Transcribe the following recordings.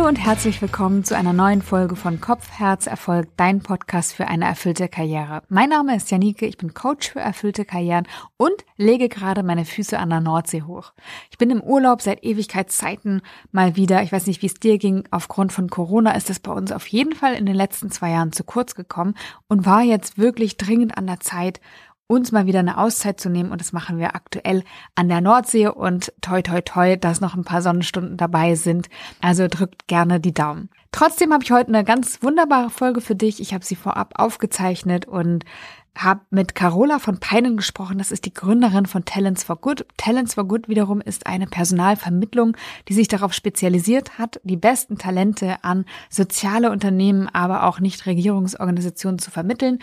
Hallo und herzlich willkommen zu einer neuen Folge von Kopf, Herz, Erfolg, dein Podcast für eine erfüllte Karriere. Mein Name ist Janike, ich bin Coach für erfüllte Karrieren und lege gerade meine Füße an der Nordsee hoch. Ich bin im Urlaub seit Ewigkeitszeiten mal wieder. Ich weiß nicht, wie es dir ging. Aufgrund von Corona ist es bei uns auf jeden Fall in den letzten zwei Jahren zu kurz gekommen und war jetzt wirklich dringend an der Zeit, uns mal wieder eine Auszeit zu nehmen und das machen wir aktuell an der Nordsee und toi toi toi, dass noch ein paar Sonnenstunden dabei sind. Also drückt gerne die Daumen. Trotzdem habe ich heute eine ganz wunderbare Folge für dich. Ich habe sie vorab aufgezeichnet und habe mit Carola von Peinen gesprochen. Das ist die Gründerin von Talents for Good. Talents for Good wiederum ist eine Personalvermittlung, die sich darauf spezialisiert hat, die besten Talente an soziale Unternehmen, aber auch Nichtregierungsorganisationen zu vermitteln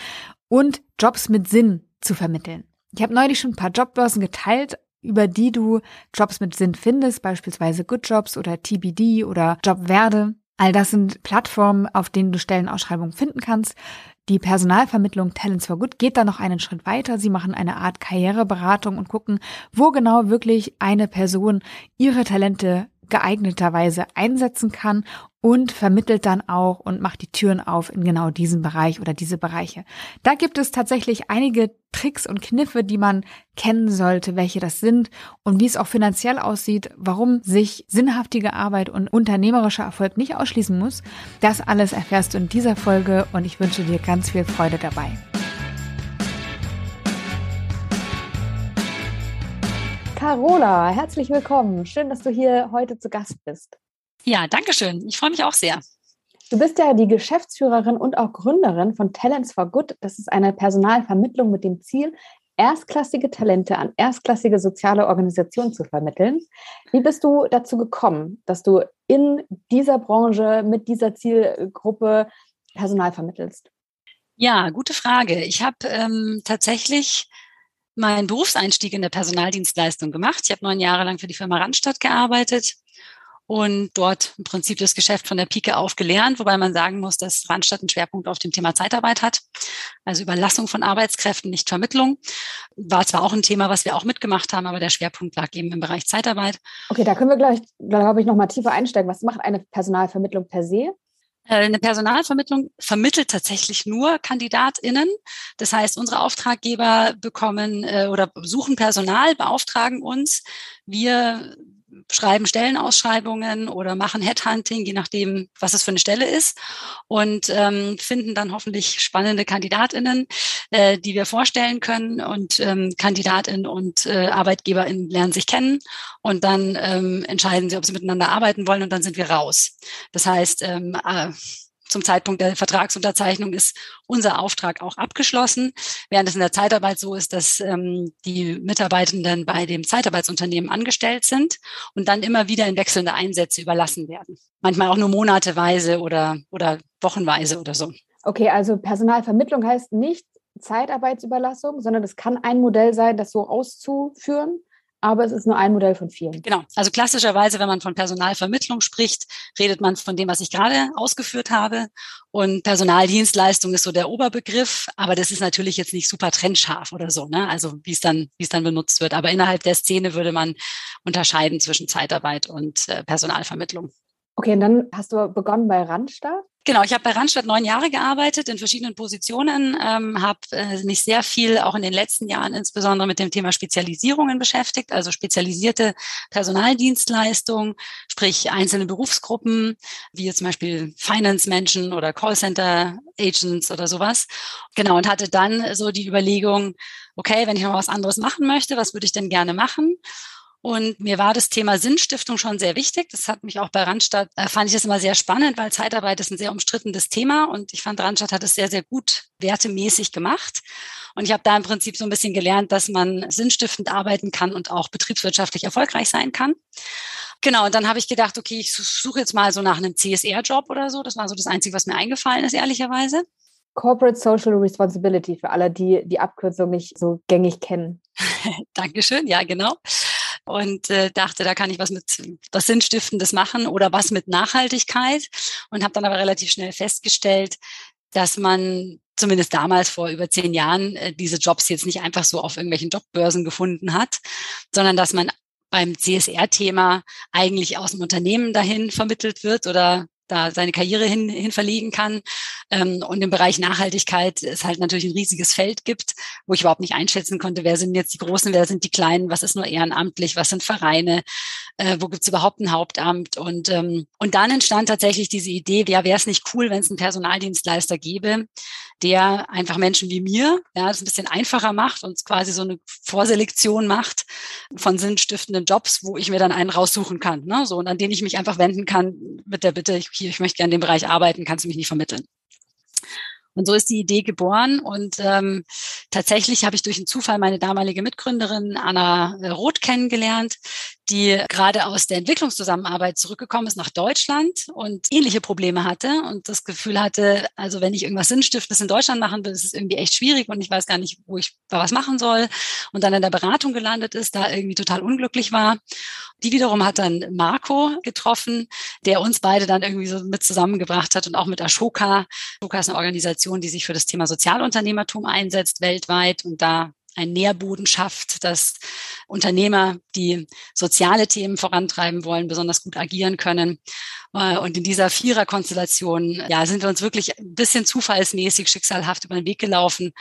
und Jobs mit Sinn zu vermitteln. Ich habe neulich schon ein paar Jobbörsen geteilt, über die du Jobs mit Sinn findest, beispielsweise Good Jobs oder TBD oder Jobwerde. All das sind Plattformen, auf denen du Stellenausschreibungen finden kannst. Die Personalvermittlung Talents for Good geht da noch einen Schritt weiter. Sie machen eine Art Karriereberatung und gucken, wo genau wirklich eine Person ihre Talente geeigneterweise einsetzen kann und vermittelt dann auch und macht die Türen auf in genau diesen Bereich oder diese Bereiche. Da gibt es tatsächlich einige Tricks und Kniffe, die man kennen sollte, welche das sind und wie es auch finanziell aussieht, warum sich sinnhaftige Arbeit und unternehmerischer Erfolg nicht ausschließen muss. Das alles erfährst du in dieser Folge und ich wünsche dir ganz viel Freude dabei. Carola, herzlich willkommen. Schön, dass du hier heute zu Gast bist. Ja, danke schön. Ich freue mich auch sehr. Du bist ja die Geschäftsführerin und auch Gründerin von Talents for Good. Das ist eine Personalvermittlung mit dem Ziel, erstklassige Talente an erstklassige soziale Organisationen zu vermitteln. Wie bist du dazu gekommen, dass du in dieser Branche mit dieser Zielgruppe Personal vermittelst? Ja, gute Frage. Ich habe ähm, tatsächlich meinen Berufseinstieg in der Personaldienstleistung gemacht. Ich habe neun Jahre lang für die Firma Randstadt gearbeitet und dort im Prinzip das Geschäft von der Pike auf gelernt, wobei man sagen muss, dass Randstadt einen Schwerpunkt auf dem Thema Zeitarbeit hat, also Überlassung von Arbeitskräften, nicht Vermittlung. War zwar auch ein Thema, was wir auch mitgemacht haben, aber der Schwerpunkt lag eben im Bereich Zeitarbeit. Okay, da können wir gleich, glaube ich, noch mal tiefer einsteigen. Was macht eine Personalvermittlung per se? Äh, eine Personalvermittlung vermittelt tatsächlich nur KandidatInnen. Das heißt, unsere Auftraggeber bekommen äh, oder suchen Personal, beauftragen uns. Wir schreiben Stellenausschreibungen oder machen Headhunting, je nachdem, was es für eine Stelle ist und ähm, finden dann hoffentlich spannende Kandidatinnen, äh, die wir vorstellen können und ähm, Kandidatinnen und äh, Arbeitgeberinnen lernen sich kennen und dann ähm, entscheiden sie, ob sie miteinander arbeiten wollen und dann sind wir raus. Das heißt, ähm, äh, zum Zeitpunkt der Vertragsunterzeichnung ist unser Auftrag auch abgeschlossen, während es in der Zeitarbeit so ist, dass ähm, die Mitarbeitenden bei dem Zeitarbeitsunternehmen angestellt sind und dann immer wieder in wechselnde Einsätze überlassen werden. Manchmal auch nur monateweise oder, oder wochenweise oder so. Okay, also Personalvermittlung heißt nicht Zeitarbeitsüberlassung, sondern es kann ein Modell sein, das so auszuführen aber es ist nur ein Modell von vielen. Genau. Also klassischerweise, wenn man von Personalvermittlung spricht, redet man von dem, was ich gerade ausgeführt habe. Und Personaldienstleistung ist so der Oberbegriff, aber das ist natürlich jetzt nicht super trennscharf oder so, ne? Also wie es dann, wie es dann benutzt wird. Aber innerhalb der Szene würde man unterscheiden zwischen Zeitarbeit und äh, Personalvermittlung. Okay, und dann hast du begonnen bei Randstadt? Genau, ich habe bei Randstadt neun Jahre gearbeitet in verschiedenen Positionen, ähm, habe äh, mich sehr viel auch in den letzten Jahren insbesondere mit dem Thema Spezialisierungen beschäftigt, also spezialisierte Personaldienstleistungen, sprich einzelne Berufsgruppen, wie zum Beispiel Finance-Menschen oder Callcenter-Agents oder sowas. Genau, und hatte dann so die Überlegung, okay, wenn ich noch was anderes machen möchte, was würde ich denn gerne machen? Und mir war das Thema Sinnstiftung schon sehr wichtig. Das hat mich auch bei Randstadt, äh, fand ich das immer sehr spannend, weil Zeitarbeit ist ein sehr umstrittenes Thema und ich fand, Randstadt hat es sehr, sehr gut wertemäßig gemacht. Und ich habe da im Prinzip so ein bisschen gelernt, dass man sinnstiftend arbeiten kann und auch betriebswirtschaftlich erfolgreich sein kann. Genau, und dann habe ich gedacht, okay, ich suche jetzt mal so nach einem CSR-Job oder so. Das war so das Einzige, was mir eingefallen ist, ehrlicherweise. Corporate Social Responsibility für alle, die die Abkürzung nicht so gängig kennen. Dankeschön, ja, genau und äh, dachte, da kann ich was mit was Sinnstiftendes machen oder was mit Nachhaltigkeit und habe dann aber relativ schnell festgestellt, dass man zumindest damals vor über zehn Jahren äh, diese Jobs jetzt nicht einfach so auf irgendwelchen Jobbörsen gefunden hat, sondern dass man beim CSR-Thema eigentlich aus dem Unternehmen dahin vermittelt wird oder da seine Karriere hin, hin verlegen kann. Ähm, und im Bereich Nachhaltigkeit es halt natürlich ein riesiges Feld gibt, wo ich überhaupt nicht einschätzen konnte, wer sind jetzt die Großen, wer sind die Kleinen, was ist nur ehrenamtlich, was sind Vereine, äh, wo gibt's überhaupt ein Hauptamt. Und, ähm, und dann entstand tatsächlich diese Idee, ja, wäre es nicht cool, wenn es einen Personaldienstleister gäbe, der einfach Menschen wie mir, ja, das ein bisschen einfacher macht und quasi so eine Vorselektion macht von sinnstiftenden Jobs, wo ich mir dann einen raussuchen kann, ne? so und an den ich mich einfach wenden kann mit der Bitte, ich, ich möchte gerne in dem Bereich arbeiten, kannst du mich nicht vermitteln. Und so ist die Idee geboren. Und ähm, tatsächlich habe ich durch einen Zufall meine damalige Mitgründerin Anna Roth kennengelernt, die gerade aus der Entwicklungszusammenarbeit zurückgekommen ist nach Deutschland und ähnliche Probleme hatte und das Gefühl hatte, also wenn ich irgendwas Sinnstiftendes in Deutschland machen will, ist es irgendwie echt schwierig und ich weiß gar nicht, wo ich was machen soll und dann in der Beratung gelandet ist, da irgendwie total unglücklich war. Die wiederum hat dann Marco getroffen, der uns beide dann irgendwie so mit zusammengebracht hat und auch mit Ashoka. Ashoka ist eine Organisation, die sich für das Thema Sozialunternehmertum einsetzt weltweit und da ein Nährboden schafft, dass Unternehmer, die soziale Themen vorantreiben wollen, besonders gut agieren können. Äh, und in dieser Viererkonstellation, ja, sind wir uns wirklich ein bisschen zufallsmäßig, schicksalhaft über den Weg gelaufen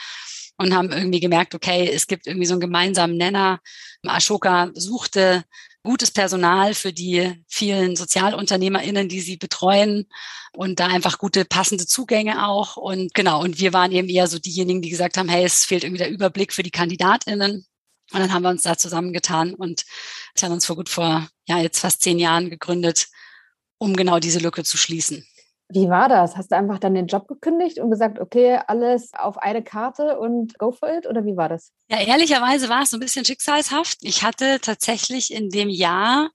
und haben irgendwie gemerkt, okay, es gibt irgendwie so einen gemeinsamen Nenner. Ashoka suchte gutes Personal für die vielen SozialunternehmerInnen, die sie betreuen und da einfach gute passende Zugänge auch. Und genau, und wir waren eben eher so diejenigen, die gesagt haben, hey, es fehlt irgendwie der Überblick für die KandidatInnen. Und dann haben wir uns da zusammengetan und haben uns vor gut vor, ja, jetzt fast zehn Jahren gegründet, um genau diese Lücke zu schließen. Wie war das? Hast du einfach dann den Job gekündigt und gesagt, okay, alles auf eine Karte und go for it? Oder wie war das? Ja, ehrlicherweise war es so ein bisschen schicksalshaft. Ich hatte tatsächlich in dem Jahr,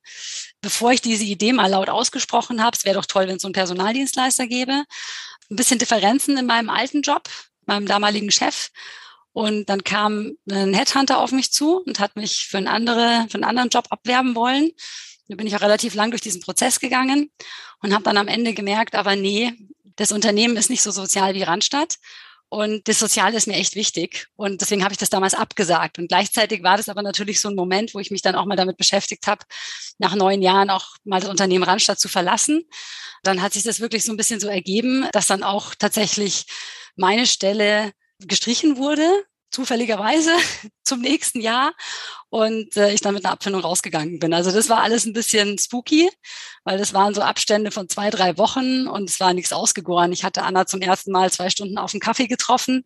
bevor ich diese Idee mal laut ausgesprochen habe, es wäre doch toll, wenn es so einen Personaldienstleister gäbe, ein bisschen Differenzen in meinem alten Job, meinem damaligen Chef. Und dann kam ein Headhunter auf mich zu und hat mich für, einen andere, für einen anderen Job abwerben wollen. Da bin ich auch relativ lang durch diesen Prozess gegangen und habe dann am Ende gemerkt, aber nee, das Unternehmen ist nicht so sozial wie Randstadt. Und das Soziale ist mir echt wichtig. Und deswegen habe ich das damals abgesagt. Und gleichzeitig war das aber natürlich so ein Moment, wo ich mich dann auch mal damit beschäftigt habe, nach neun Jahren auch mal das Unternehmen Randstadt zu verlassen. Dann hat sich das wirklich so ein bisschen so ergeben, dass dann auch tatsächlich meine Stelle gestrichen wurde zufälligerweise zum nächsten Jahr und äh, ich dann mit einer Abfindung rausgegangen bin. Also das war alles ein bisschen spooky, weil das waren so Abstände von zwei, drei Wochen und es war nichts ausgegoren. Ich hatte Anna zum ersten Mal zwei Stunden auf dem Kaffee getroffen,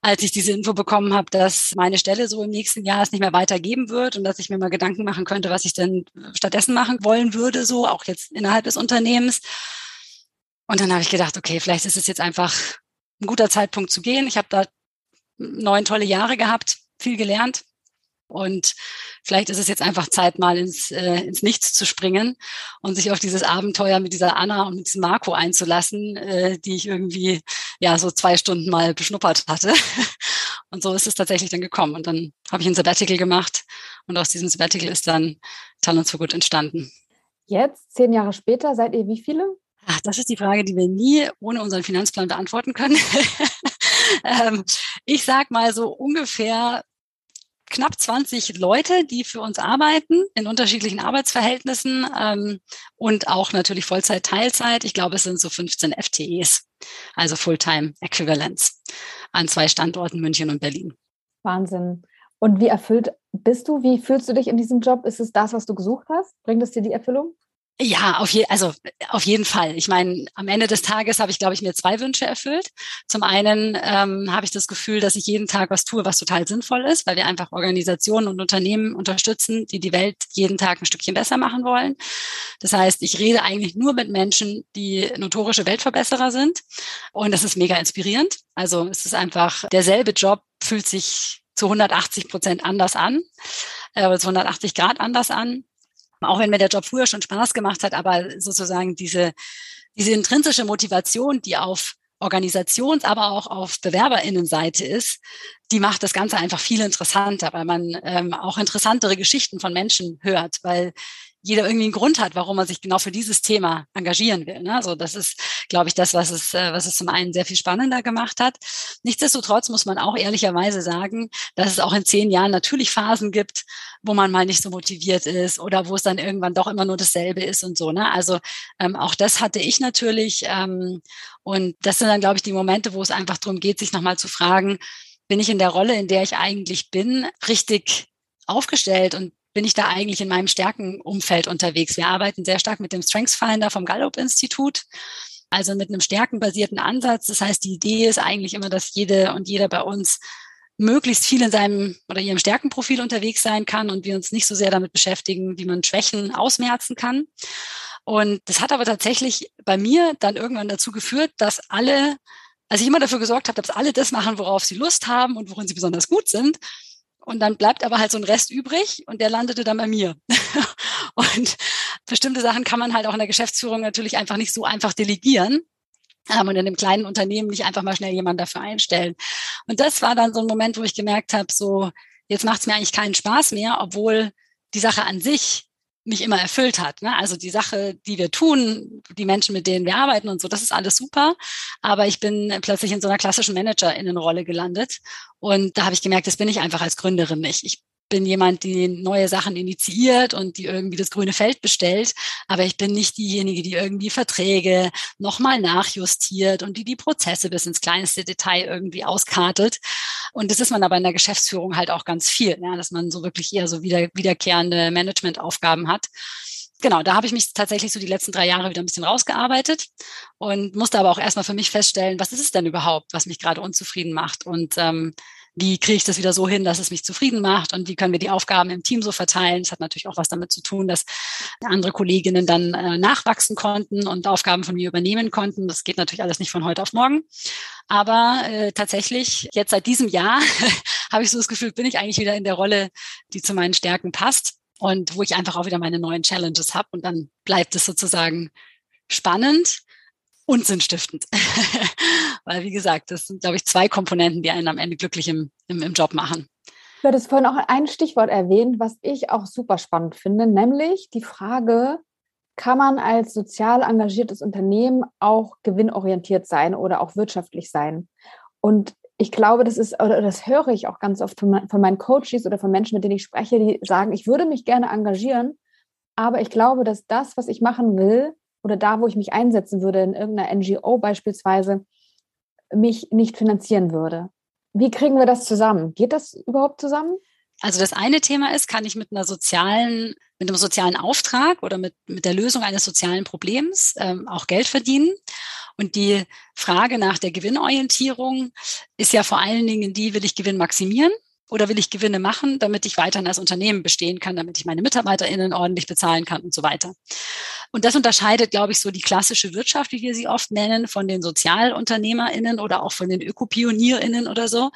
als ich diese Info bekommen habe, dass meine Stelle so im nächsten Jahr es nicht mehr weitergeben wird und dass ich mir mal Gedanken machen könnte, was ich denn stattdessen machen wollen würde, so auch jetzt innerhalb des Unternehmens. Und dann habe ich gedacht, okay, vielleicht ist es jetzt einfach ein guter Zeitpunkt zu gehen. Ich habe da neun tolle Jahre gehabt, viel gelernt. Und vielleicht ist es jetzt einfach Zeit, mal ins, äh, ins Nichts zu springen und sich auf dieses Abenteuer mit dieser Anna und mit diesem Marco einzulassen, äh, die ich irgendwie ja so zwei Stunden mal beschnuppert hatte. Und so ist es tatsächlich dann gekommen. Und dann habe ich ein Sabbatical gemacht und aus diesem Sabbatical ist dann Talents for Good entstanden. Jetzt, zehn Jahre später, seid ihr wie viele? Ach, das ist die Frage, die wir nie ohne unseren Finanzplan beantworten können. ähm, ich sag mal so ungefähr knapp 20 Leute, die für uns arbeiten in unterschiedlichen Arbeitsverhältnissen ähm, und auch natürlich Vollzeit, Teilzeit. Ich glaube, es sind so 15 FTEs, also Fulltime Equivalents an zwei Standorten München und Berlin. Wahnsinn. Und wie erfüllt bist du? Wie fühlst du dich in diesem Job? Ist es das, was du gesucht hast? Bringt es dir die Erfüllung? Ja, auf, je, also auf jeden Fall. Ich meine, am Ende des Tages habe ich, glaube ich, mir zwei Wünsche erfüllt. Zum einen ähm, habe ich das Gefühl, dass ich jeden Tag was tue, was total sinnvoll ist, weil wir einfach Organisationen und Unternehmen unterstützen, die die Welt jeden Tag ein Stückchen besser machen wollen. Das heißt, ich rede eigentlich nur mit Menschen, die notorische Weltverbesserer sind. Und das ist mega inspirierend. Also es ist einfach derselbe Job fühlt sich zu 180 Prozent anders an, äh, zu 180 Grad anders an. Auch wenn mir der Job früher schon Spaß gemacht hat, aber sozusagen diese, diese intrinsische Motivation, die auf Organisations-, aber auch auf Bewerberinnenseite ist, die macht das Ganze einfach viel interessanter, weil man ähm, auch interessantere Geschichten von Menschen hört, weil jeder irgendwie einen Grund hat, warum er sich genau für dieses Thema engagieren will. Ne? Also das ist, glaube ich, das, was es, äh, was es zum einen sehr viel spannender gemacht hat. Nichtsdestotrotz muss man auch ehrlicherweise sagen, dass es auch in zehn Jahren natürlich Phasen gibt, wo man mal nicht so motiviert ist oder wo es dann irgendwann doch immer nur dasselbe ist und so. Ne? Also ähm, auch das hatte ich natürlich. Ähm, und das sind dann, glaube ich, die Momente, wo es einfach darum geht, sich nochmal zu fragen, bin ich in der Rolle, in der ich eigentlich bin, richtig aufgestellt und bin ich da eigentlich in meinem Stärkenumfeld unterwegs. Wir arbeiten sehr stark mit dem Strengths Finder vom Gallup Institut. Also mit einem stärkenbasierten Ansatz. Das heißt, die Idee ist eigentlich immer, dass jede und jeder bei uns möglichst viel in seinem oder ihrem Stärkenprofil unterwegs sein kann und wir uns nicht so sehr damit beschäftigen, wie man Schwächen ausmerzen kann. Und das hat aber tatsächlich bei mir dann irgendwann dazu geführt, dass alle, also ich immer dafür gesorgt habe, dass alle das machen, worauf sie Lust haben und worin sie besonders gut sind. Und dann bleibt aber halt so ein Rest übrig und der landete dann bei mir. und bestimmte Sachen kann man halt auch in der Geschäftsführung natürlich einfach nicht so einfach delegieren. Ähm, und in einem kleinen Unternehmen nicht einfach mal schnell jemand dafür einstellen. Und das war dann so ein Moment, wo ich gemerkt habe, so, jetzt macht es mir eigentlich keinen Spaß mehr, obwohl die Sache an sich mich immer erfüllt hat. Ne? Also die Sache, die wir tun, die Menschen, mit denen wir arbeiten und so, das ist alles super. Aber ich bin plötzlich in so einer klassischen Manager-Innenrolle gelandet. Und da habe ich gemerkt, das bin ich einfach als Gründerin nicht. Ich bin jemand, die neue Sachen initiiert und die irgendwie das grüne Feld bestellt. Aber ich bin nicht diejenige, die irgendwie Verträge nochmal nachjustiert und die die Prozesse bis ins kleinste Detail irgendwie auskartelt. Und das ist man aber in der Geschäftsführung halt auch ganz viel, ja, dass man so wirklich eher so wieder, wiederkehrende Managementaufgaben hat genau, da habe ich mich tatsächlich so die letzten drei Jahre wieder ein bisschen rausgearbeitet und musste aber auch erstmal für mich feststellen, was ist es denn überhaupt, was mich gerade unzufrieden macht und ähm, wie kriege ich das wieder so hin, dass es mich zufrieden macht und wie können wir die Aufgaben im Team so verteilen. Das hat natürlich auch was damit zu tun, dass andere Kolleginnen dann äh, nachwachsen konnten und Aufgaben von mir übernehmen konnten. Das geht natürlich alles nicht von heute auf morgen. Aber äh, tatsächlich, jetzt seit diesem Jahr habe ich so das Gefühl, bin ich eigentlich wieder in der Rolle, die zu meinen Stärken passt und wo ich einfach auch wieder meine neuen Challenges habe. Und dann bleibt es sozusagen spannend und sinnstiftend. Weil, wie gesagt, das sind, glaube ich, zwei Komponenten, die einen am Ende glücklich im, im, im Job machen. Du hattest vorhin auch ein Stichwort erwähnt, was ich auch super spannend finde, nämlich die Frage, kann man als sozial engagiertes Unternehmen auch gewinnorientiert sein oder auch wirtschaftlich sein? Und ich glaube, das ist, oder das höre ich auch ganz oft von meinen Coaches oder von Menschen, mit denen ich spreche, die sagen, ich würde mich gerne engagieren, aber ich glaube, dass das, was ich machen will, oder da, wo ich mich einsetzen würde, in irgendeiner NGO beispielsweise, mich nicht finanzieren würde. Wie kriegen wir das zusammen? Geht das überhaupt zusammen? Also das eine Thema ist, kann ich mit einer sozialen, mit einem sozialen Auftrag oder mit, mit der Lösung eines sozialen Problems ähm, auch Geld verdienen? Und die Frage nach der Gewinnorientierung ist ja vor allen Dingen die, will ich Gewinn maximieren? Oder will ich Gewinne machen, damit ich weiterhin als Unternehmen bestehen kann, damit ich meine MitarbeiterInnen ordentlich bezahlen kann und so weiter? Und das unterscheidet, glaube ich, so die klassische Wirtschaft, wie wir sie oft nennen, von den SozialunternehmerInnen oder auch von den ÖkopionierInnen oder so,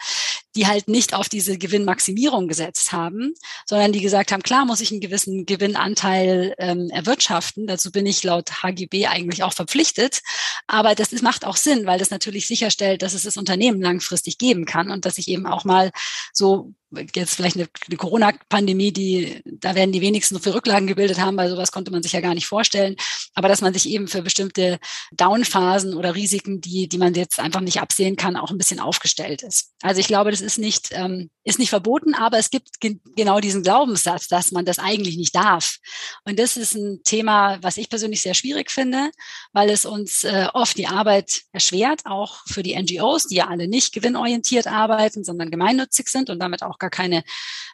die halt nicht auf diese Gewinnmaximierung gesetzt haben, sondern die gesagt haben, klar muss ich einen gewissen Gewinnanteil ähm, erwirtschaften. Dazu bin ich laut HGB eigentlich auch verpflichtet. Aber das ist, macht auch Sinn, weil das natürlich sicherstellt, dass es das Unternehmen langfristig geben kann und dass ich eben auch mal so jetzt vielleicht eine, eine Corona-Pandemie, die, da werden die wenigsten für Rücklagen gebildet haben, weil sowas konnte man sich ja gar nicht vorstellen. Aber dass man sich eben für bestimmte Downphasen oder Risiken, die, die man jetzt einfach nicht absehen kann, auch ein bisschen aufgestellt ist. Also ich glaube, das ist nicht, ähm, ist nicht verboten, aber es gibt ge genau diesen Glaubenssatz, dass man das eigentlich nicht darf. Und das ist ein Thema, was ich persönlich sehr schwierig finde, weil es uns äh, oft die Arbeit erschwert, auch für die NGOs, die ja alle nicht gewinnorientiert arbeiten, sondern gemeinnützig sind und damit auch gar keine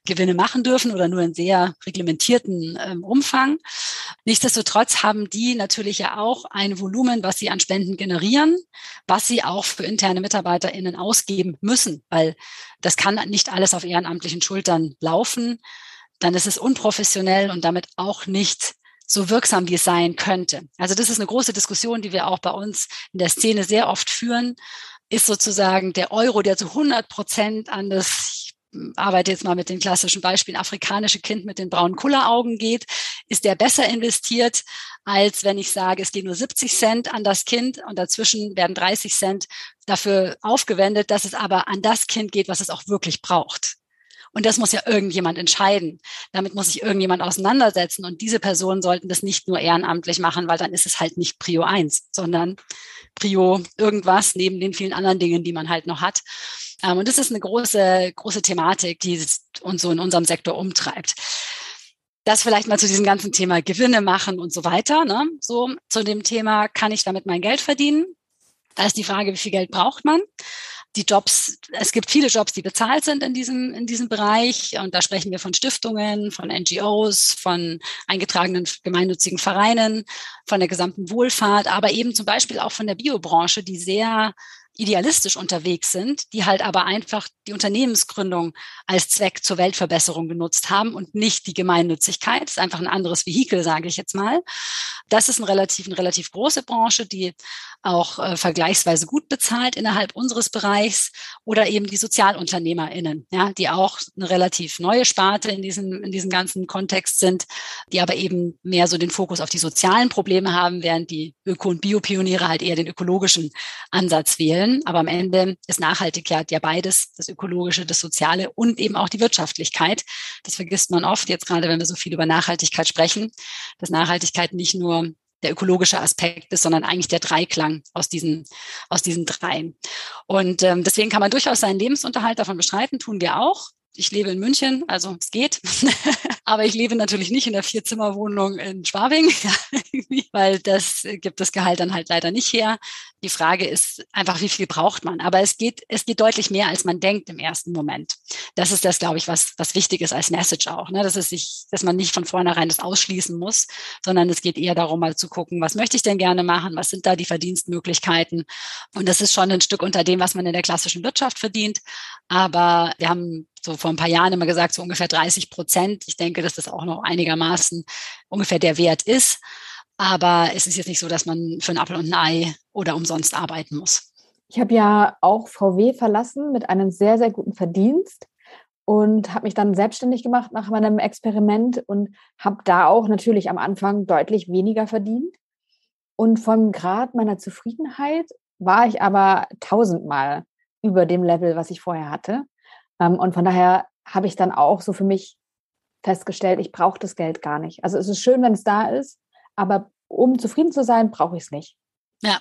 Gewinne machen dürfen oder nur in sehr reglementierten ähm, Umfang. Nichtsdestotrotz haben die natürlich ja auch ein Volumen, was sie an Spenden generieren, was sie auch für interne MitarbeiterInnen ausgeben müssen, weil das kann nicht alles auf ehrenamtlichen Schultern laufen. Dann ist es unprofessionell und damit auch nicht so wirksam, wie es sein könnte. Also das ist eine große Diskussion, die wir auch bei uns in der Szene sehr oft führen ist sozusagen der Euro, der zu 100 Prozent an das arbeite jetzt mal mit den klassischen Beispielen, afrikanische Kind mit den braunen Kulleraugen geht, ist der besser investiert, als wenn ich sage, es geht nur 70 Cent an das Kind und dazwischen werden 30 Cent dafür aufgewendet, dass es aber an das Kind geht, was es auch wirklich braucht. Und das muss ja irgendjemand entscheiden. Damit muss sich irgendjemand auseinandersetzen. Und diese Personen sollten das nicht nur ehrenamtlich machen, weil dann ist es halt nicht Prio 1, sondern Prio irgendwas neben den vielen anderen Dingen, die man halt noch hat. Ähm, und das ist eine große, große Thematik, die uns so in unserem Sektor umtreibt. Das vielleicht mal zu diesem ganzen Thema Gewinne machen und so weiter. Ne? So zu dem Thema, kann ich damit mein Geld verdienen? Da ist die Frage, wie viel Geld braucht man? die Jobs, es gibt viele Jobs, die bezahlt sind in diesem, in diesem Bereich. Und da sprechen wir von Stiftungen, von NGOs, von eingetragenen gemeinnützigen Vereinen, von der gesamten Wohlfahrt, aber eben zum Beispiel auch von der Biobranche, die sehr idealistisch unterwegs sind, die halt aber einfach die Unternehmensgründung als Zweck zur Weltverbesserung genutzt haben und nicht die Gemeinnützigkeit. Das ist einfach ein anderes Vehikel, sage ich jetzt mal. Das ist ein relativ, eine relativ große Branche, die auch äh, vergleichsweise gut bezahlt innerhalb unseres Bereichs oder eben die SozialunternehmerInnen, ja, die auch eine relativ neue Sparte in diesem, in diesem ganzen Kontext sind, die aber eben mehr so den Fokus auf die sozialen Probleme haben, während die Öko- und Biopioniere halt eher den ökologischen Ansatz wählen. Aber am Ende ist Nachhaltigkeit ja beides, das ökologische, das soziale und eben auch die Wirtschaftlichkeit. Das vergisst man oft jetzt gerade, wenn wir so viel über Nachhaltigkeit sprechen, dass Nachhaltigkeit nicht nur der ökologische Aspekt ist, sondern eigentlich der Dreiklang aus diesen, aus diesen dreien. Und ähm, deswegen kann man durchaus seinen Lebensunterhalt davon bestreiten, tun wir auch ich lebe in München, also es geht. Aber ich lebe natürlich nicht in der Vierzimmerwohnung in Schwabing, weil das gibt das Gehalt dann halt leider nicht her. Die Frage ist einfach, wie viel braucht man? Aber es geht, es geht deutlich mehr, als man denkt im ersten Moment. Das ist das, glaube ich, was, was wichtig ist als Message auch, ne? dass es sich, dass man nicht von vornherein das ausschließen muss, sondern es geht eher darum, mal zu gucken, was möchte ich denn gerne machen? Was sind da die Verdienstmöglichkeiten? Und das ist schon ein Stück unter dem, was man in der klassischen Wirtschaft verdient. Aber wir haben so vor ein paar Jahren immer gesagt, so ungefähr 30 Prozent. Ich denke, dass das auch noch einigermaßen ungefähr der Wert ist. Aber es ist jetzt nicht so, dass man für ein Apfel und ein Ei oder umsonst arbeiten muss. Ich habe ja auch VW verlassen mit einem sehr, sehr guten Verdienst und habe mich dann selbstständig gemacht nach meinem Experiment und habe da auch natürlich am Anfang deutlich weniger verdient. Und vom Grad meiner Zufriedenheit war ich aber tausendmal über dem Level, was ich vorher hatte. Ähm, und von daher habe ich dann auch so für mich festgestellt, ich brauche das Geld gar nicht. Also es ist schön, wenn es da ist, aber um zufrieden zu sein, brauche ich es nicht. Ja,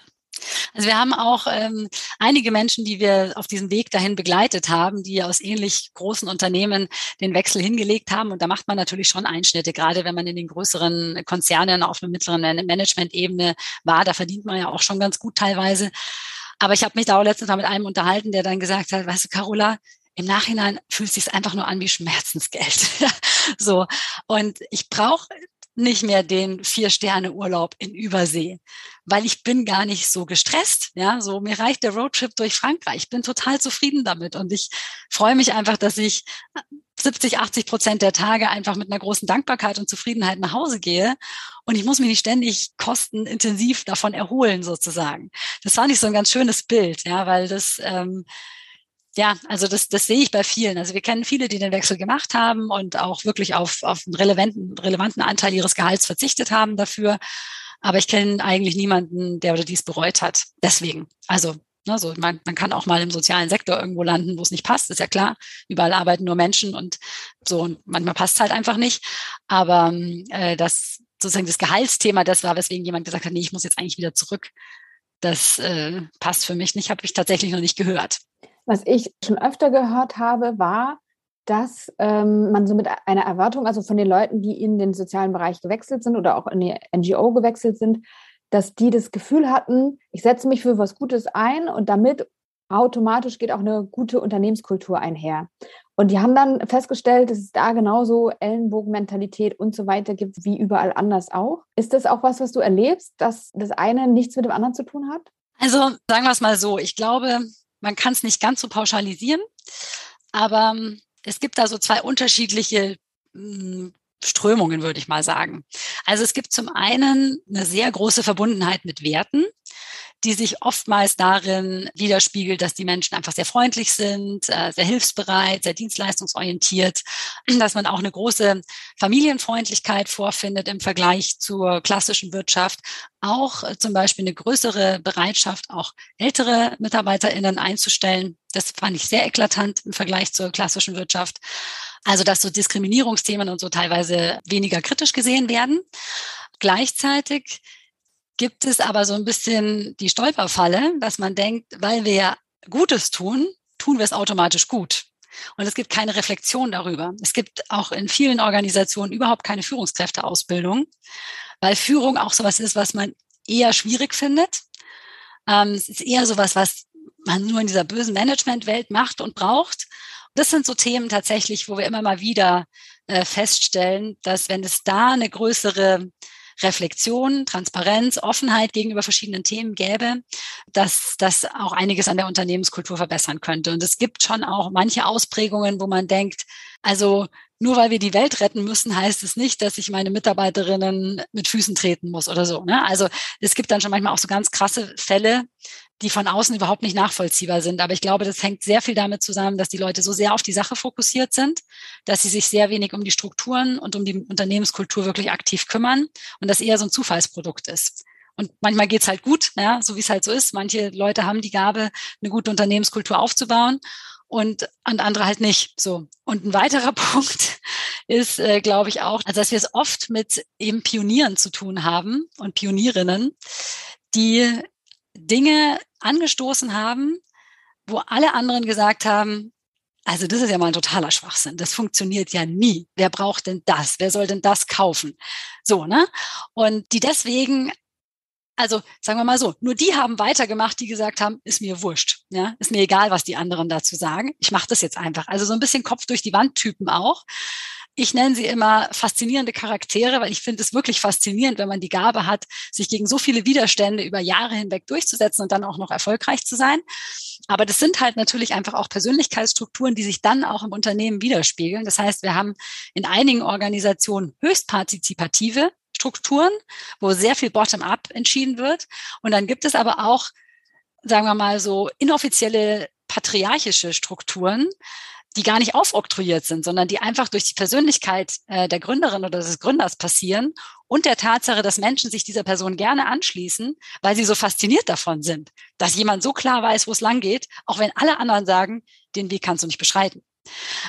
also wir haben auch ähm, einige Menschen, die wir auf diesem Weg dahin begleitet haben, die aus ähnlich großen Unternehmen den Wechsel hingelegt haben. Und da macht man natürlich schon Einschnitte, gerade wenn man in den größeren Konzernen auf einer mittleren Management-Ebene war. Da verdient man ja auch schon ganz gut teilweise. Aber ich habe mich da auch letztens mal mit einem unterhalten, der dann gesagt hat, weißt du, Carola, im Nachhinein fühlt es sich einfach nur an wie Schmerzensgeld. so. Und ich brauche nicht mehr den Vier-Sterne-Urlaub in Übersee, weil ich bin gar nicht so gestresst. Ja, so mir reicht der Roadtrip durch Frankreich. Ich bin total zufrieden damit und ich freue mich einfach, dass ich 70, 80 Prozent der Tage einfach mit einer großen Dankbarkeit und Zufriedenheit nach Hause gehe und ich muss mich nicht ständig kostenintensiv davon erholen sozusagen. Das fand ich so ein ganz schönes Bild, ja, weil das ähm, ja, also das, das sehe ich bei vielen. Also wir kennen viele, die den Wechsel gemacht haben und auch wirklich auf, auf einen relevanten, relevanten Anteil ihres Gehalts verzichtet haben dafür. Aber ich kenne eigentlich niemanden, der oder dies bereut hat. Deswegen. Also, ne, so, man, man kann auch mal im sozialen Sektor irgendwo landen, wo es nicht passt, ist ja klar. Überall arbeiten nur Menschen und so, und manchmal passt es halt einfach nicht. Aber äh, das sozusagen das Gehaltsthema, das war, weswegen jemand gesagt hat, nee, ich muss jetzt eigentlich wieder zurück. Das äh, passt für mich nicht, habe ich tatsächlich noch nicht gehört. Was ich schon öfter gehört habe, war, dass ähm, man so mit einer Erwartung, also von den Leuten, die in den sozialen Bereich gewechselt sind oder auch in die NGO gewechselt sind, dass die das Gefühl hatten, ich setze mich für was Gutes ein und damit automatisch geht auch eine gute Unternehmenskultur einher. Und die haben dann festgestellt, dass es da genauso Ellenbogenmentalität und so weiter gibt wie überall anders auch. Ist das auch was, was du erlebst, dass das eine nichts mit dem anderen zu tun hat? Also sagen wir es mal so, ich glaube, man kann es nicht ganz so pauschalisieren, aber ähm, es gibt da so zwei unterschiedliche hm, Strömungen, würde ich mal sagen. Also es gibt zum einen eine sehr große Verbundenheit mit Werten, die sich oftmals darin widerspiegelt, dass die Menschen einfach sehr freundlich sind, äh, sehr hilfsbereit, sehr dienstleistungsorientiert, dass man auch eine große Familienfreundlichkeit vorfindet im Vergleich zur klassischen Wirtschaft, auch äh, zum Beispiel eine größere Bereitschaft, auch ältere MitarbeiterInnen einzustellen. Das fand ich sehr eklatant im Vergleich zur klassischen Wirtschaft. Also, dass so Diskriminierungsthemen und so teilweise weniger kritisch gesehen werden. Gleichzeitig gibt es aber so ein bisschen die Stolperfalle, dass man denkt, weil wir Gutes tun, tun wir es automatisch gut. Und es gibt keine Reflexion darüber. Es gibt auch in vielen Organisationen überhaupt keine Führungskräfteausbildung, weil Führung auch sowas ist, was man eher schwierig findet. Ähm, es ist eher sowas, was man nur in dieser bösen Managementwelt macht und braucht. Das sind so Themen tatsächlich, wo wir immer mal wieder äh, feststellen, dass wenn es da eine größere Reflexion, Transparenz, Offenheit gegenüber verschiedenen Themen gäbe, dass das auch einiges an der Unternehmenskultur verbessern könnte. Und es gibt schon auch manche Ausprägungen, wo man denkt, also nur weil wir die Welt retten müssen, heißt es nicht, dass ich meine Mitarbeiterinnen mit Füßen treten muss oder so. Ne? Also es gibt dann schon manchmal auch so ganz krasse Fälle, die von außen überhaupt nicht nachvollziehbar sind. Aber ich glaube, das hängt sehr viel damit zusammen, dass die Leute so sehr auf die Sache fokussiert sind, dass sie sich sehr wenig um die Strukturen und um die Unternehmenskultur wirklich aktiv kümmern und das eher so ein Zufallsprodukt ist. Und manchmal geht's halt gut, ja, so wie es halt so ist. Manche Leute haben die Gabe, eine gute Unternehmenskultur aufzubauen und, und andere halt nicht. So. Und ein weiterer Punkt ist, äh, glaube ich, auch, also dass wir es oft mit eben Pionieren zu tun haben und Pionierinnen, die Dinge angestoßen haben, wo alle anderen gesagt haben, also das ist ja mal ein totaler Schwachsinn. Das funktioniert ja nie. Wer braucht denn das? Wer soll denn das kaufen? So, ne? Und die deswegen, also sagen wir mal so, nur die haben weitergemacht, die gesagt haben, ist mir wurscht. Ja, ist mir egal, was die anderen dazu sagen. Ich mache das jetzt einfach. Also so ein bisschen Kopf durch die Wand Typen auch. Ich nenne sie immer faszinierende Charaktere, weil ich finde es wirklich faszinierend, wenn man die Gabe hat, sich gegen so viele Widerstände über Jahre hinweg durchzusetzen und dann auch noch erfolgreich zu sein. Aber das sind halt natürlich einfach auch Persönlichkeitsstrukturen, die sich dann auch im Unternehmen widerspiegeln. Das heißt, wir haben in einigen Organisationen höchst partizipative Strukturen, wo sehr viel bottom-up entschieden wird. Und dann gibt es aber auch, sagen wir mal so, inoffizielle patriarchische Strukturen, die gar nicht aufoktroyiert sind, sondern die einfach durch die Persönlichkeit äh, der Gründerin oder des Gründers passieren und der Tatsache, dass Menschen sich dieser Person gerne anschließen, weil sie so fasziniert davon sind, dass jemand so klar weiß, wo es lang geht, auch wenn alle anderen sagen, den Weg kannst du nicht beschreiten.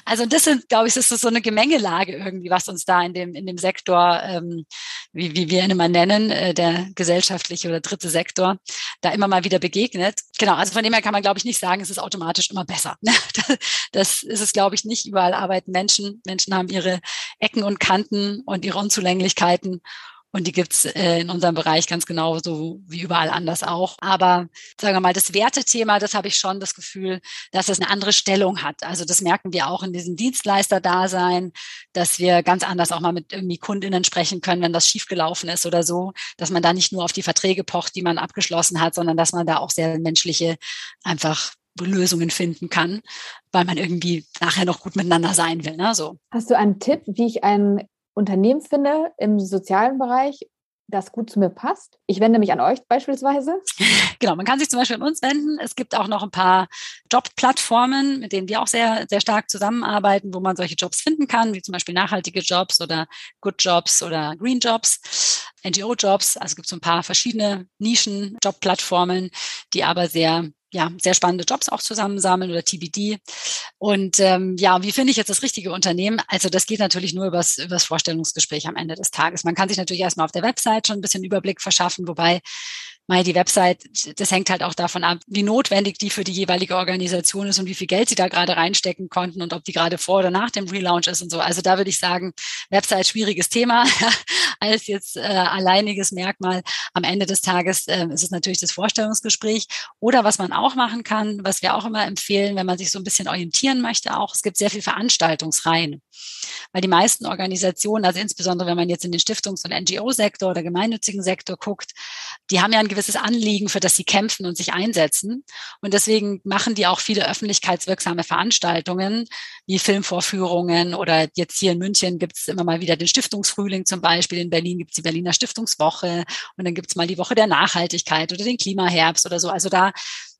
Also das sind, glaube ich, das ist so eine Gemengelage irgendwie, was uns da in dem, in dem Sektor, ähm, wie, wie wir ihn immer nennen, äh, der gesellschaftliche oder dritte Sektor, da immer mal wieder begegnet. Genau, also von dem her kann man, glaube ich, nicht sagen, es ist automatisch immer besser. Das ist es, glaube ich, nicht. Überall arbeiten Menschen. Menschen haben ihre Ecken und Kanten und ihre Unzulänglichkeiten. Und die gibt's äh, in unserem Bereich ganz genauso wie überall anders auch. Aber sagen wir mal, das Wertethema, das habe ich schon das Gefühl, dass es eine andere Stellung hat. Also das merken wir auch in diesem Dienstleister-Dasein, dass wir ganz anders auch mal mit irgendwie Kundinnen sprechen können, wenn das schiefgelaufen ist oder so, dass man da nicht nur auf die Verträge pocht, die man abgeschlossen hat, sondern dass man da auch sehr menschliche einfach Lösungen finden kann, weil man irgendwie nachher noch gut miteinander sein will. Ne? So. Hast du einen Tipp, wie ich ein Unternehmen finde im sozialen Bereich, das gut zu mir passt. Ich wende mich an euch beispielsweise. Genau, man kann sich zum Beispiel an uns wenden. Es gibt auch noch ein paar Jobplattformen, mit denen wir auch sehr, sehr stark zusammenarbeiten, wo man solche Jobs finden kann, wie zum Beispiel nachhaltige Jobs oder Good Jobs oder Green Jobs, NGO-Jobs. Also es gibt so ein paar verschiedene Nischen-Jobplattformen, die aber sehr ja, sehr spannende Jobs auch zusammensammeln oder TBD. Und ähm, ja, wie finde ich jetzt das richtige Unternehmen? Also das geht natürlich nur übers, übers Vorstellungsgespräch am Ende des Tages. Man kann sich natürlich erstmal auf der Website schon ein bisschen Überblick verschaffen, wobei mal die Website, das hängt halt auch davon ab, wie notwendig die für die jeweilige Organisation ist und wie viel Geld sie da gerade reinstecken konnten und ob die gerade vor oder nach dem Relaunch ist und so. Also da würde ich sagen, Website schwieriges Thema als jetzt äh, alleiniges Merkmal. Am Ende des Tages äh, ist es natürlich das Vorstellungsgespräch. Oder was man auch machen kann, was wir auch immer empfehlen, wenn man sich so ein bisschen orientieren möchte, auch, es gibt sehr viel Veranstaltungsreihen. Weil die meisten Organisationen, also insbesondere wenn man jetzt in den Stiftungs- und NGO-Sektor oder gemeinnützigen Sektor guckt, die haben ja ein gewisses Anliegen, für das sie kämpfen und sich einsetzen. Und deswegen machen die auch viele öffentlichkeitswirksame Veranstaltungen, wie Filmvorführungen oder jetzt hier in München gibt es immer mal wieder den Stiftungsfrühling zum Beispiel. In Berlin gibt es die Berliner Stiftungswoche und dann gibt es mal die Woche der Nachhaltigkeit oder den Klimaherbst oder so. Also da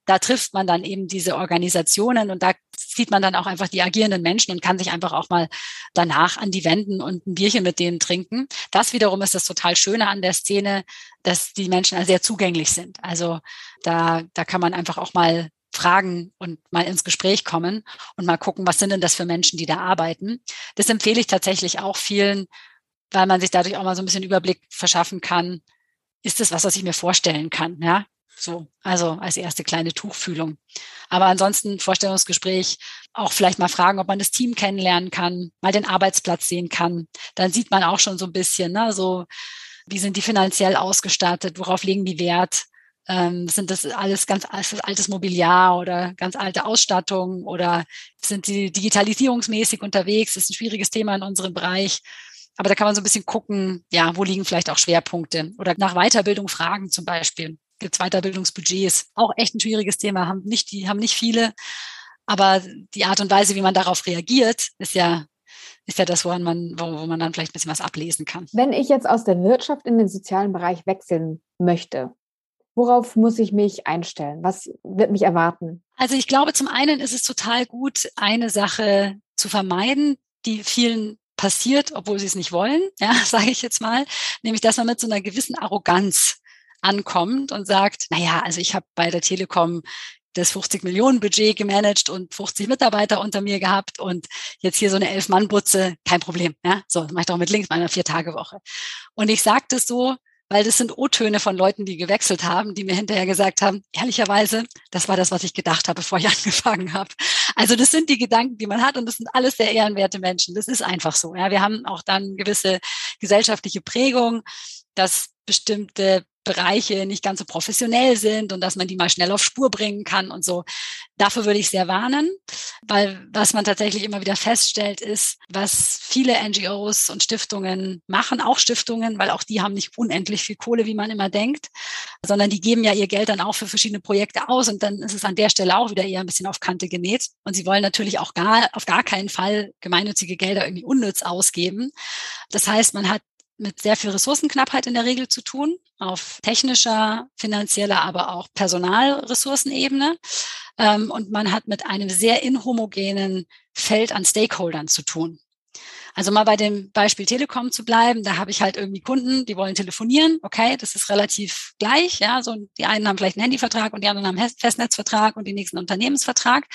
da trifft man dann eben diese Organisationen und da sieht man dann auch einfach die agierenden Menschen und kann sich einfach auch mal danach an die wenden und ein Bierchen mit denen trinken. Das wiederum ist das total Schöne an der Szene, dass die Menschen sehr zugänglich sind. Also da, da kann man einfach auch mal fragen und mal ins Gespräch kommen und mal gucken, was sind denn das für Menschen, die da arbeiten. Das empfehle ich tatsächlich auch vielen, weil man sich dadurch auch mal so ein bisschen Überblick verschaffen kann. Ist das was, was ich mir vorstellen kann? Ja, so, also als erste kleine Tuchfühlung. Aber ansonsten Vorstellungsgespräch, auch vielleicht mal fragen, ob man das Team kennenlernen kann, mal den Arbeitsplatz sehen kann. Dann sieht man auch schon so ein bisschen, ne, so wie sind die finanziell ausgestattet, worauf legen die Wert? Ähm, sind das alles ganz altes Mobiliar oder ganz alte Ausstattung oder sind sie digitalisierungsmäßig unterwegs? Das ist ein schwieriges Thema in unserem Bereich. Aber da kann man so ein bisschen gucken, ja, wo liegen vielleicht auch Schwerpunkte oder nach Weiterbildung fragen zum Beispiel gibt es Weiterbildungsbudgets. Auch echt ein schwieriges Thema, haben nicht, die haben nicht viele. Aber die Art und Weise, wie man darauf reagiert, ist ja, ist ja das, woran man, wo, wo man dann vielleicht ein bisschen was ablesen kann. Wenn ich jetzt aus der Wirtschaft in den sozialen Bereich wechseln möchte, worauf muss ich mich einstellen? Was wird mich erwarten? Also ich glaube, zum einen ist es total gut, eine Sache zu vermeiden, die vielen passiert, obwohl sie es nicht wollen, ja, sage ich jetzt mal, nämlich dass man mit so einer gewissen Arroganz ankommt und sagt, naja, also ich habe bei der Telekom das 50 Millionen Budget gemanagt und 50 Mitarbeiter unter mir gehabt und jetzt hier so eine Elf-Mann-Butze, kein Problem. Ja, so das mache ich doch mit links meiner Vier-Tage-Woche. Und ich sage das so, weil das sind O-Töne von Leuten, die gewechselt haben, die mir hinterher gesagt haben, ehrlicherweise, das war das, was ich gedacht habe, bevor ich angefangen habe. Also das sind die Gedanken, die man hat und das sind alles sehr ehrenwerte Menschen. Das ist einfach so. Ja, wir haben auch dann gewisse gesellschaftliche Prägung, dass bestimmte Bereiche nicht ganz so professionell sind und dass man die mal schnell auf Spur bringen kann und so. Dafür würde ich sehr warnen, weil was man tatsächlich immer wieder feststellt, ist, was viele NGOs und Stiftungen machen, auch Stiftungen, weil auch die haben nicht unendlich viel Kohle, wie man immer denkt, sondern die geben ja ihr Geld dann auch für verschiedene Projekte aus und dann ist es an der Stelle auch wieder eher ein bisschen auf Kante genäht. Und sie wollen natürlich auch gar, auf gar keinen Fall gemeinnützige Gelder irgendwie unnütz ausgeben. Das heißt, man hat mit sehr viel Ressourcenknappheit in der Regel zu tun, auf technischer, finanzieller, aber auch Personalressourcenebene. Ähm, und man hat mit einem sehr inhomogenen Feld an Stakeholdern zu tun. Also mal bei dem Beispiel Telekom zu bleiben, da habe ich halt irgendwie Kunden, die wollen telefonieren. Okay, das ist relativ gleich. Ja, so die einen haben vielleicht einen Handyvertrag und die anderen haben einen Festnetzvertrag und die nächsten Unternehmensvertrag.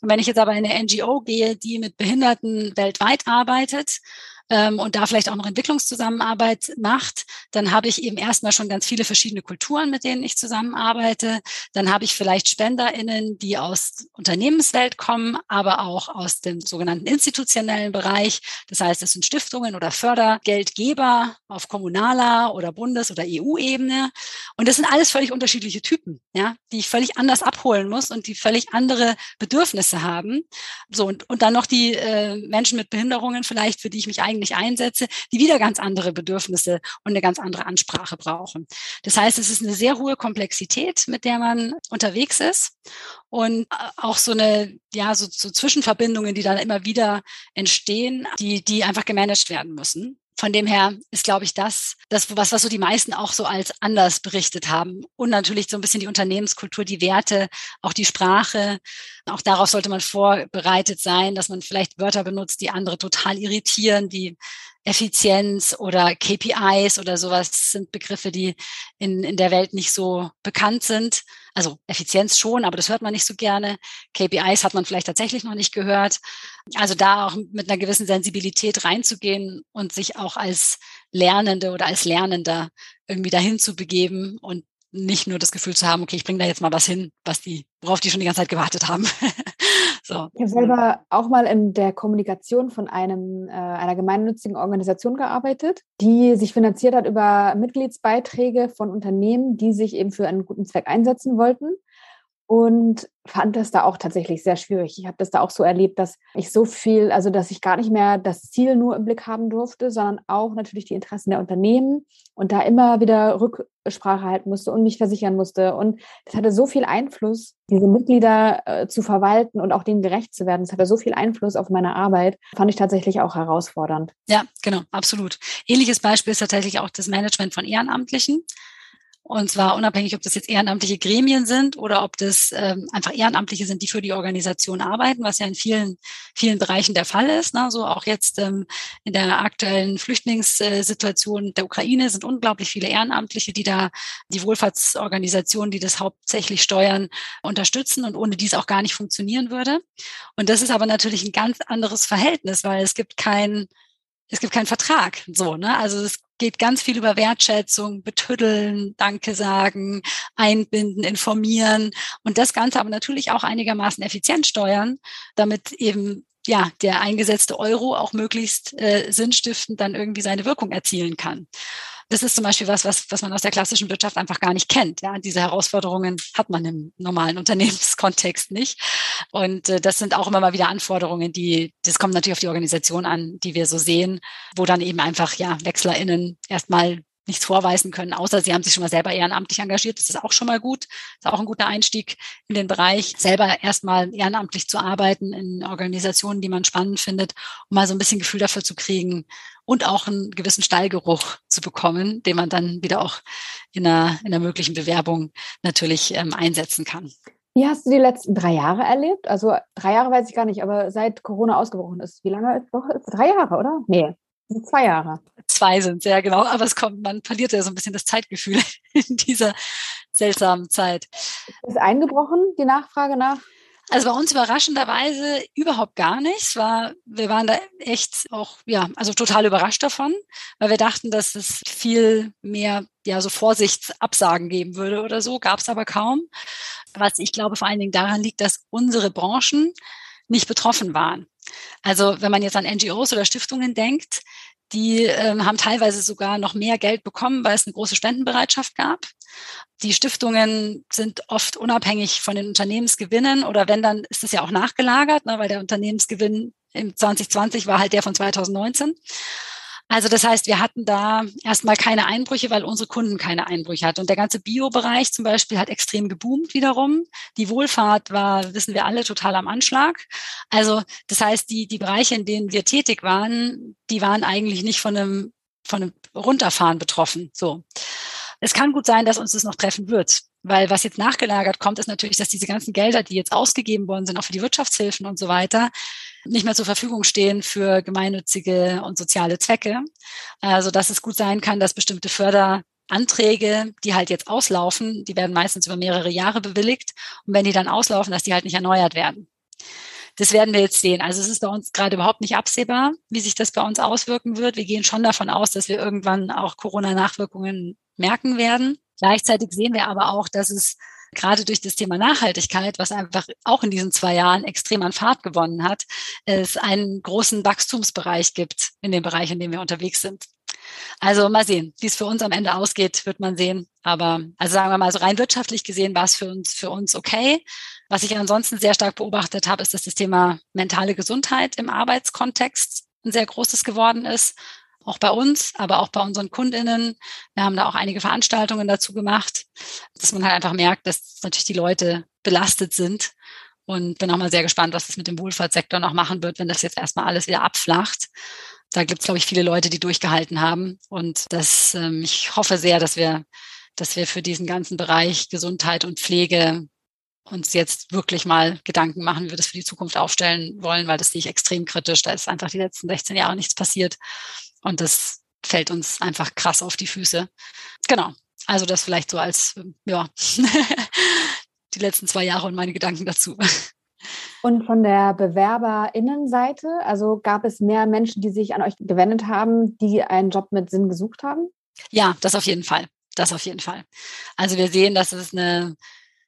Und wenn ich jetzt aber in eine NGO gehe, die mit Behinderten weltweit arbeitet, ähm, und da vielleicht auch noch Entwicklungszusammenarbeit macht, dann habe ich eben erstmal schon ganz viele verschiedene Kulturen, mit denen ich zusammenarbeite. Dann habe ich vielleicht SpenderInnen, die aus Unternehmenswelt kommen, aber auch aus dem sogenannten institutionellen Bereich. Das heißt, es sind Stiftungen oder Fördergeldgeber auf kommunaler oder Bundes- oder EU-Ebene. Und das sind alles völlig unterschiedliche Typen, ja, die ich völlig anders abholen muss und die völlig andere Bedürfnisse haben. So, und, und dann noch die äh, Menschen mit Behinderungen vielleicht, für die ich mich eigentlich eigentlich einsetze, die wieder ganz andere Bedürfnisse und eine ganz andere Ansprache brauchen. Das heißt, es ist eine sehr hohe Komplexität, mit der man unterwegs ist und äh, auch so eine, ja, so, so Zwischenverbindungen, die dann immer wieder entstehen, die, die einfach gemanagt werden müssen. Von dem her ist, glaube ich, das, das was, was so die meisten auch so als anders berichtet haben. Und natürlich so ein bisschen die Unternehmenskultur, die Werte, auch die Sprache. Auch darauf sollte man vorbereitet sein, dass man vielleicht Wörter benutzt, die andere total irritieren, die Effizienz oder KPIs oder sowas sind Begriffe, die in, in der Welt nicht so bekannt sind. Also Effizienz schon, aber das hört man nicht so gerne. KPIs hat man vielleicht tatsächlich noch nicht gehört. Also da auch mit einer gewissen Sensibilität reinzugehen und sich auch als Lernende oder als Lernender irgendwie dahin zu begeben und nicht nur das Gefühl zu haben, okay, ich bringe da jetzt mal was hin, was die, worauf die schon die ganze Zeit gewartet haben. so. Ich habe selber auch mal in der Kommunikation von einem, äh, einer gemeinnützigen Organisation gearbeitet, die sich finanziert hat über Mitgliedsbeiträge von Unternehmen, die sich eben für einen guten Zweck einsetzen wollten. Und fand das da auch tatsächlich sehr schwierig. Ich habe das da auch so erlebt, dass ich so viel, also dass ich gar nicht mehr das Ziel nur im Blick haben durfte, sondern auch natürlich die Interessen der Unternehmen und da immer wieder Rücksprache halten musste und mich versichern musste. Und das hatte so viel Einfluss, diese Mitglieder äh, zu verwalten und auch denen gerecht zu werden. Das hatte so viel Einfluss auf meine Arbeit, fand ich tatsächlich auch herausfordernd. Ja, genau, absolut. Ähnliches Beispiel ist tatsächlich auch das Management von Ehrenamtlichen. Und zwar unabhängig, ob das jetzt ehrenamtliche Gremien sind oder ob das ähm, einfach Ehrenamtliche sind, die für die Organisation arbeiten, was ja in vielen, vielen Bereichen der Fall ist. Ne? So auch jetzt ähm, in der aktuellen Flüchtlingssituation der Ukraine sind unglaublich viele Ehrenamtliche, die da die Wohlfahrtsorganisationen, die das hauptsächlich steuern, unterstützen und ohne dies auch gar nicht funktionieren würde. Und das ist aber natürlich ein ganz anderes Verhältnis, weil es gibt kein es gibt keinen Vertrag, so, ne? Also es geht ganz viel über Wertschätzung, betüddeln, Danke sagen, einbinden, informieren und das Ganze aber natürlich auch einigermaßen effizient steuern, damit eben ja der eingesetzte Euro auch möglichst äh, sinnstiftend dann irgendwie seine Wirkung erzielen kann. Das ist zum Beispiel was, was, was man aus der klassischen Wirtschaft einfach gar nicht kennt. Ja, diese Herausforderungen hat man im normalen Unternehmenskontext nicht. Und äh, das sind auch immer mal wieder Anforderungen, die, das kommt natürlich auf die Organisation an, die wir so sehen, wo dann eben einfach, ja, WechslerInnen erstmal nichts vorweisen können, außer sie haben sich schon mal selber ehrenamtlich engagiert. Das ist auch schon mal gut. Das ist auch ein guter Einstieg in den Bereich, selber erstmal ehrenamtlich zu arbeiten in Organisationen, die man spannend findet, um mal so ein bisschen Gefühl dafür zu kriegen und auch einen gewissen Stallgeruch zu bekommen, den man dann wieder auch in einer, in einer möglichen Bewerbung natürlich ähm, einsetzen kann. Wie hast du die letzten drei Jahre erlebt? Also drei Jahre weiß ich gar nicht, aber seit Corona ausgebrochen ist. Wie lange? Drei Jahre, oder? Nee, Zwei Jahre. Zwei sind sehr genau, aber es kommt, man verliert ja so ein bisschen das Zeitgefühl in dieser seltsamen Zeit. Ist eingebrochen, die Nachfrage nach? Also bei uns überraschenderweise überhaupt gar nichts. War, wir waren da echt auch, ja, also total überrascht davon, weil wir dachten, dass es viel mehr, ja, so Vorsichtsabsagen geben würde oder so. Gab es aber kaum. Was ich glaube vor allen Dingen daran liegt, dass unsere Branchen nicht betroffen waren. Also wenn man jetzt an NGOs oder Stiftungen denkt, die ähm, haben teilweise sogar noch mehr Geld bekommen, weil es eine große Spendenbereitschaft gab. Die Stiftungen sind oft unabhängig von den Unternehmensgewinnen oder wenn, dann ist es ja auch nachgelagert, ne, weil der Unternehmensgewinn im 2020 war halt der von 2019. Also das heißt, wir hatten da erstmal keine Einbrüche, weil unsere Kunden keine Einbrüche hatten. Und der ganze Bio-Bereich zum Beispiel hat extrem geboomt wiederum. Die Wohlfahrt war, wissen wir alle, total am Anschlag. Also das heißt, die, die Bereiche, in denen wir tätig waren, die waren eigentlich nicht von einem, von einem Runterfahren betroffen. So. Es kann gut sein, dass uns das noch treffen wird. Weil was jetzt nachgelagert kommt, ist natürlich, dass diese ganzen Gelder, die jetzt ausgegeben worden sind, auch für die Wirtschaftshilfen und so weiter, nicht mehr zur Verfügung stehen für gemeinnützige und soziale Zwecke. Also dass es gut sein kann, dass bestimmte Förderanträge, die halt jetzt auslaufen, die werden meistens über mehrere Jahre bewilligt. Und wenn die dann auslaufen, dass die halt nicht erneuert werden. Das werden wir jetzt sehen. Also es ist bei uns gerade überhaupt nicht absehbar, wie sich das bei uns auswirken wird. Wir gehen schon davon aus, dass wir irgendwann auch Corona-Nachwirkungen merken werden. Gleichzeitig sehen wir aber auch, dass es gerade durch das Thema Nachhaltigkeit, was einfach auch in diesen zwei Jahren extrem an Fahrt gewonnen hat, es einen großen Wachstumsbereich gibt in dem Bereich, in dem wir unterwegs sind. Also mal sehen, wie es für uns am Ende ausgeht, wird man sehen. Aber also sagen wir mal so rein wirtschaftlich gesehen war es für uns für uns okay. Was ich ansonsten sehr stark beobachtet habe, ist, dass das Thema mentale Gesundheit im Arbeitskontext ein sehr großes geworden ist auch bei uns, aber auch bei unseren Kundinnen. Wir haben da auch einige Veranstaltungen dazu gemacht, dass man halt einfach merkt, dass natürlich die Leute belastet sind. Und bin auch mal sehr gespannt, was das mit dem Wohlfahrtssektor noch machen wird, wenn das jetzt erstmal alles wieder abflacht. Da gibt es, glaube ich, viele Leute, die durchgehalten haben. Und das, ähm, ich hoffe sehr, dass wir, dass wir für diesen ganzen Bereich Gesundheit und Pflege uns jetzt wirklich mal Gedanken machen, wie wir das für die Zukunft aufstellen wollen, weil das sehe ich extrem kritisch. Da ist einfach die letzten 16 Jahre nichts passiert. Und das fällt uns einfach krass auf die Füße. Genau. Also das vielleicht so als, ja, die letzten zwei Jahre und meine Gedanken dazu. Und von der Bewerberinnenseite, also gab es mehr Menschen, die sich an euch gewendet haben, die einen Job mit Sinn gesucht haben? Ja, das auf jeden Fall. Das auf jeden Fall. Also wir sehen, dass es eine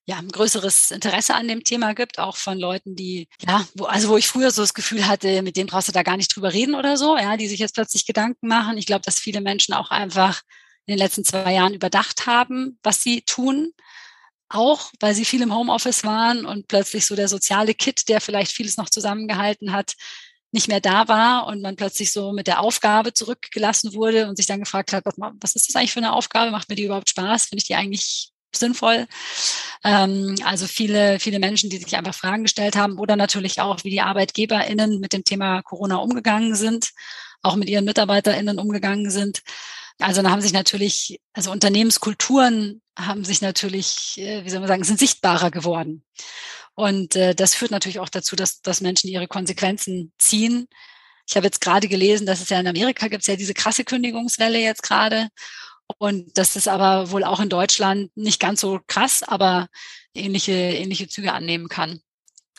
ja, ein größeres Interesse an dem Thema gibt, auch von Leuten, die, ja, wo, also wo ich früher so das Gefühl hatte, mit denen brauchst du da gar nicht drüber reden oder so, ja, die sich jetzt plötzlich Gedanken machen. Ich glaube, dass viele Menschen auch einfach in den letzten zwei Jahren überdacht haben, was sie tun auch weil sie viel im Homeoffice waren und plötzlich so der soziale Kit, der vielleicht vieles noch zusammengehalten hat, nicht mehr da war und man plötzlich so mit der Aufgabe zurückgelassen wurde und sich dann gefragt hat, was ist das eigentlich für eine Aufgabe? Macht mir die überhaupt Spaß? Finde ich die eigentlich sinnvoll? Ähm, also viele, viele Menschen, die sich einfach Fragen gestellt haben oder natürlich auch, wie die ArbeitgeberInnen mit dem Thema Corona umgegangen sind, auch mit ihren MitarbeiterInnen umgegangen sind. Also da haben sich natürlich, also Unternehmenskulturen haben sich natürlich, äh, wie soll man sagen, sind sichtbarer geworden. Und äh, das führt natürlich auch dazu, dass, dass Menschen ihre Konsequenzen ziehen. Ich habe jetzt gerade gelesen, dass es ja in Amerika gibt es ja diese krasse Kündigungswelle jetzt gerade. Und das ist aber wohl auch in Deutschland nicht ganz so krass, aber ähnliche, ähnliche Züge annehmen kann.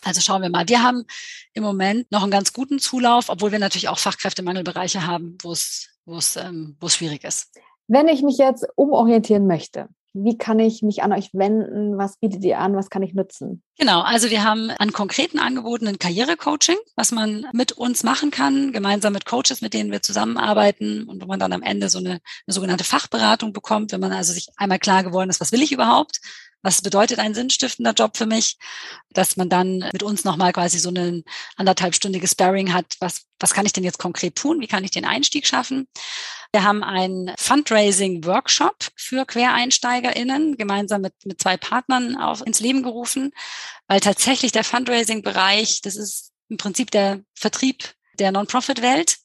Also schauen wir mal. Wir haben im Moment noch einen ganz guten Zulauf, obwohl wir natürlich auch Fachkräftemangelbereiche haben, wo es, wo es, ähm, wo es schwierig ist. Wenn ich mich jetzt umorientieren möchte, wie kann ich mich an euch wenden? Was bietet ihr an? Was kann ich nutzen? Genau, also wir haben an konkreten Angeboten ein Karrierecoaching, was man mit uns machen kann, gemeinsam mit Coaches, mit denen wir zusammenarbeiten und wo man dann am Ende so eine, eine sogenannte Fachberatung bekommt, wenn man also sich einmal klar geworden ist, was will ich überhaupt? Was bedeutet ein sinnstiftender Job für mich? Dass man dann mit uns nochmal quasi so eine anderthalbstündige Sparring hat. Was, was kann ich denn jetzt konkret tun? Wie kann ich den Einstieg schaffen? Wir haben einen Fundraising-Workshop für QuereinsteigerInnen gemeinsam mit, mit zwei Partnern auf, ins Leben gerufen, weil tatsächlich der Fundraising-Bereich, das ist im Prinzip der Vertrieb der Non-Profit-Welt.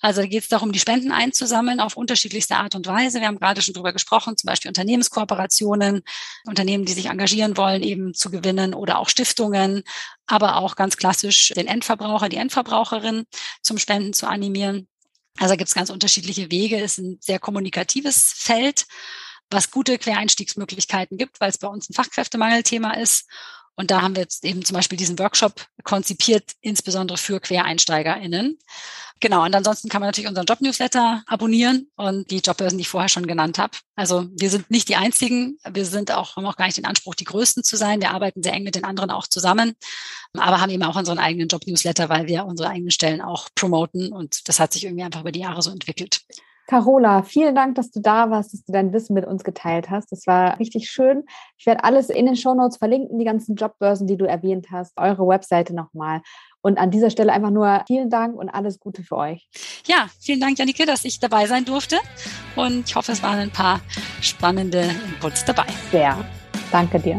Also da geht es darum, die Spenden einzusammeln auf unterschiedlichste Art und Weise. Wir haben gerade schon drüber gesprochen, zum Beispiel Unternehmenskooperationen, Unternehmen, die sich engagieren wollen, eben zu gewinnen oder auch Stiftungen, aber auch ganz klassisch den Endverbraucher, die Endverbraucherin zum Spenden zu animieren. Also gibt es ganz unterschiedliche Wege. Es ist ein sehr kommunikatives Feld, was gute Quereinstiegsmöglichkeiten gibt, weil es bei uns ein Fachkräftemangelthema ist. Und da haben wir jetzt eben zum Beispiel diesen Workshop konzipiert, insbesondere für QuereinsteigerInnen. Genau, und ansonsten kann man natürlich unseren Job-Newsletter abonnieren und die Jobbörsen, die ich vorher schon genannt habe. Also wir sind nicht die einzigen, wir sind auch, haben auch gar nicht den Anspruch, die Größten zu sein. Wir arbeiten sehr eng mit den anderen auch zusammen, aber haben eben auch unseren eigenen Job-Newsletter, weil wir unsere eigenen Stellen auch promoten und das hat sich irgendwie einfach über die Jahre so entwickelt. Carola, vielen Dank, dass du da warst, dass du dein Wissen mit uns geteilt hast. Das war richtig schön. Ich werde alles in den Show Notes verlinken, die ganzen Jobbörsen, die du erwähnt hast, eure Webseite nochmal. Und an dieser Stelle einfach nur vielen Dank und alles Gute für euch. Ja, vielen Dank, Janike, dass ich dabei sein durfte. Und ich hoffe, es waren ein paar spannende Inputs dabei. Sehr. Danke dir.